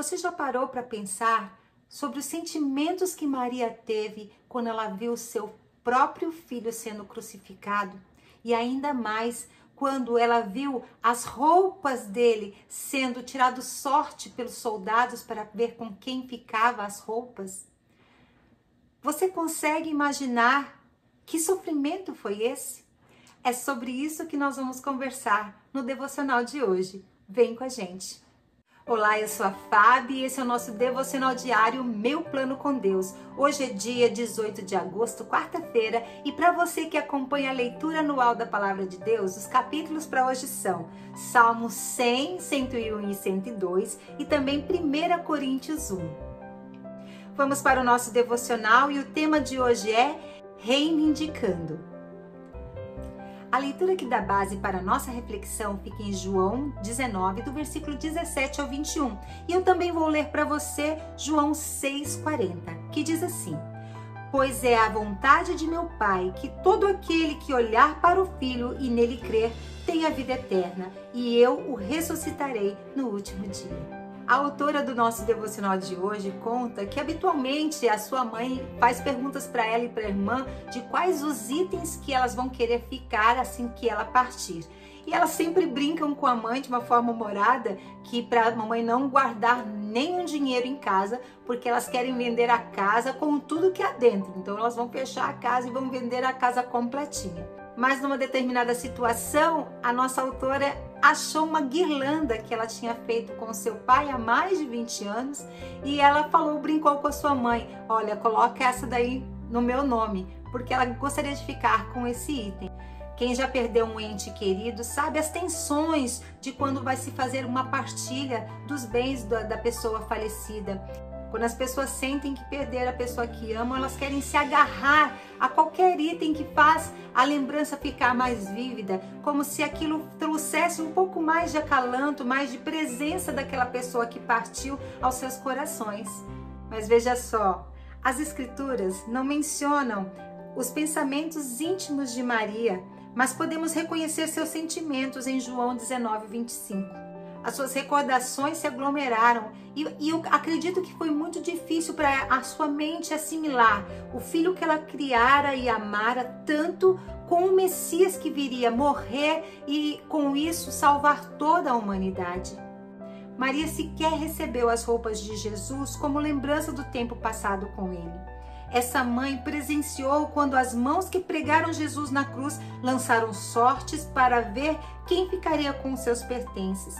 Você já parou para pensar sobre os sentimentos que Maria teve quando ela viu seu próprio filho sendo crucificado? E ainda mais quando ela viu as roupas dele sendo tirado sorte pelos soldados para ver com quem ficava as roupas? Você consegue imaginar que sofrimento foi esse? É sobre isso que nós vamos conversar no devocional de hoje. Vem com a gente. Olá, eu sou a Fábio e esse é o nosso devocional diário Meu Plano com Deus. Hoje é dia 18 de agosto, quarta-feira, e para você que acompanha a leitura anual da Palavra de Deus, os capítulos para hoje são Salmos 100, 101 e 102 e também 1 Coríntios 1. Vamos para o nosso devocional e o tema de hoje é Reivindicando. A leitura que dá base para a nossa reflexão fica em João 19, do versículo 17 ao 21. E eu também vou ler para você João 6,40, que diz assim: Pois é a vontade de meu Pai que todo aquele que olhar para o Filho e nele crer tenha vida eterna, e eu o ressuscitarei no último dia. A autora do nosso devocional de hoje conta que habitualmente a sua mãe faz perguntas para ela e para a irmã de quais os itens que elas vão querer ficar assim que ela partir. E elas sempre brincam com a mãe de uma forma humorada que para a mamãe não guardar nenhum dinheiro em casa, porque elas querem vender a casa com tudo que há dentro. Então elas vão fechar a casa e vão vender a casa completinha mas numa determinada situação, a nossa autora achou uma guirlanda que ela tinha feito com seu pai há mais de 20 anos e ela falou, brincou com a sua mãe: Olha, coloca essa daí no meu nome, porque ela gostaria de ficar com esse item. Quem já perdeu um ente querido sabe as tensões de quando vai se fazer uma partilha dos bens da, pessoa falecida. Quando as pessoas sentem que perderam a pessoa que amam, elas querem se agarrar a qualquer item que faz a lembrança ficar mais vívida, como se aquilo trouxesse um pouco mais de acalanto, mais de presença daquela pessoa que partiu aos seus corações. Mas veja só, as escrituras não mencionam os pensamentos íntimos de Maria, mas podemos reconhecer seus sentimentos em João 19, 25 as suas recordações se aglomeraram e, e, eu acredito que foi muito difícil para a sua mente assimilar o filho que ela criara e amara tanto com o Messias que viria morrer e com isso salvar toda a humanidade. Maria sequer recebeu as roupas de Jesus como lembrança do tempo passado com ele. Essa mãe presenciou quando as mãos que pregaram Jesus na cruz lançaram sortes para ver quem ficaria com seus pertences.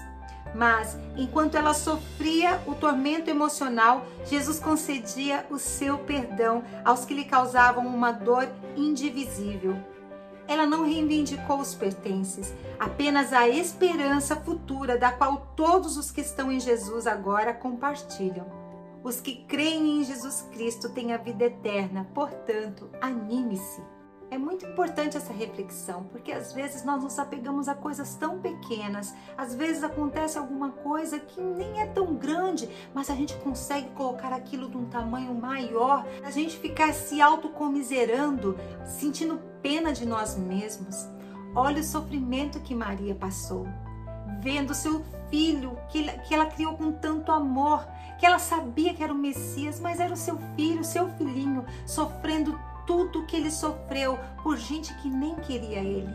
Mas, enquanto ela sofria o tormento emocional, Jesus concedia o seu perdão aos que lhe causavam uma dor indivisível. Ela não reivindicou os pertences, apenas a esperança futura da qual todos os que estão em Jesus agora compartilham. Os que creem em Jesus Cristo têm a vida eterna, portanto, anime-se. É muito importante essa reflexão, porque às vezes nós nos apegamos a coisas tão pequenas, às vezes acontece alguma coisa que nem é tão grande, mas a gente consegue colocar aquilo de um tamanho maior, a gente ficar se autocomiserando, sentindo pena de nós mesmos. Olha o sofrimento que Maria passou, vendo seu filho que, que ela criou com tanto amor, que ela sabia que era o Messias, mas era o seu filho, seu filhinho, sofrendo tudo que ele sofreu por gente que nem queria ele.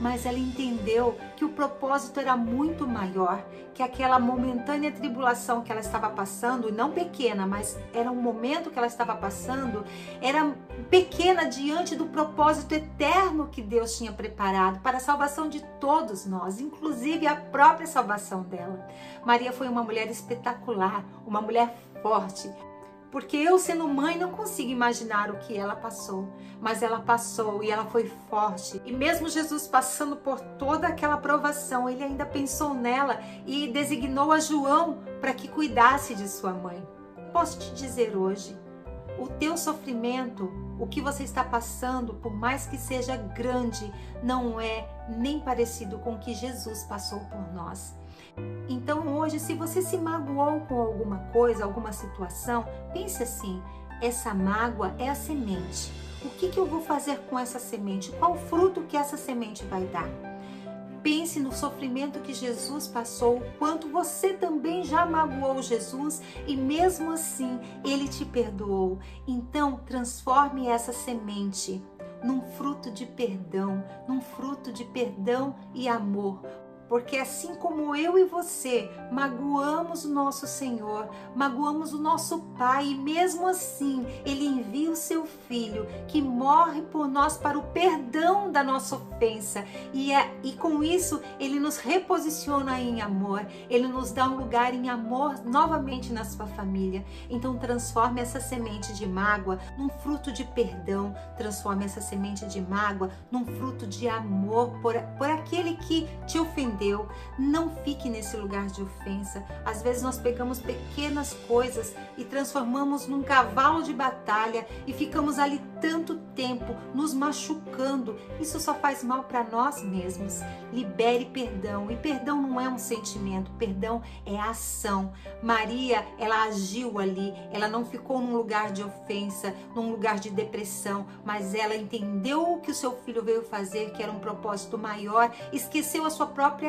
Mas ela entendeu que o propósito era muito maior, que aquela momentânea tribulação que ela estava passando, não pequena, mas era um momento que ela estava passando, era pequena diante do propósito eterno que Deus tinha preparado para a salvação de todos nós, inclusive a própria salvação dela. Maria foi uma mulher espetacular, uma mulher forte, porque eu, sendo mãe, não consigo imaginar o que ela passou. Mas ela passou e ela foi forte. E mesmo Jesus passando por toda aquela provação, ele ainda pensou nela e designou a João para que cuidasse de sua mãe. Posso te dizer hoje, o teu sofrimento, o que você está passando, por mais que seja grande, não é nem parecido com o que Jesus passou por nós. Então hoje, se você se magoou com alguma coisa, alguma situação, pense assim: essa mágoa é a semente. O que, que eu vou fazer com essa semente? Qual fruto que essa semente vai dar? pense no sofrimento que Jesus passou, quanto você também já magoou Jesus e mesmo assim ele te perdoou. Então, transforme essa semente num fruto de perdão, num fruto de perdão e amor. Porque assim como eu e você magoamos o nosso Senhor, magoamos o nosso Pai, e mesmo assim Ele envia o seu Filho que morre por nós para o perdão da nossa ofensa. E, é, e com isso Ele nos reposiciona em amor, Ele nos dá um lugar em amor novamente na sua família. Então transforme essa semente de mágoa num fruto de perdão, transforme essa semente de mágoa num fruto de amor por, por aquele que te ofendeu ofendeu. Não fique nesse lugar de ofensa. Às vezes nós pegamos pequenas coisas e transformamos num cavalo de batalha e ficamos ali tanto tempo nos machucando. Isso só faz mal para nós mesmos. Libere perdão. E perdão não é um sentimento, perdão é ação. Maria, ela agiu ali, ela não ficou num lugar de ofensa, num lugar de depressão, mas ela entendeu o que o seu filho veio fazer, que era um propósito maior, esqueceu a sua própria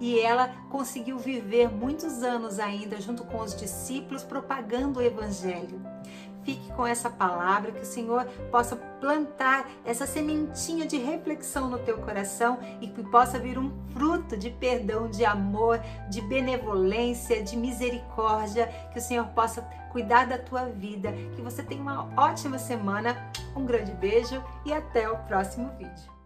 e ela conseguiu viver muitos anos ainda junto com os discípulos propagando o evangelho. Fique com essa palavra, que o Senhor possa plantar essa sementinha de reflexão no teu coração e que possa vir um fruto de perdão, de amor, de benevolência, de misericórdia, que o Senhor possa cuidar da tua vida, que você tenha uma ótima semana. Um grande beijo e até o próximo vídeo.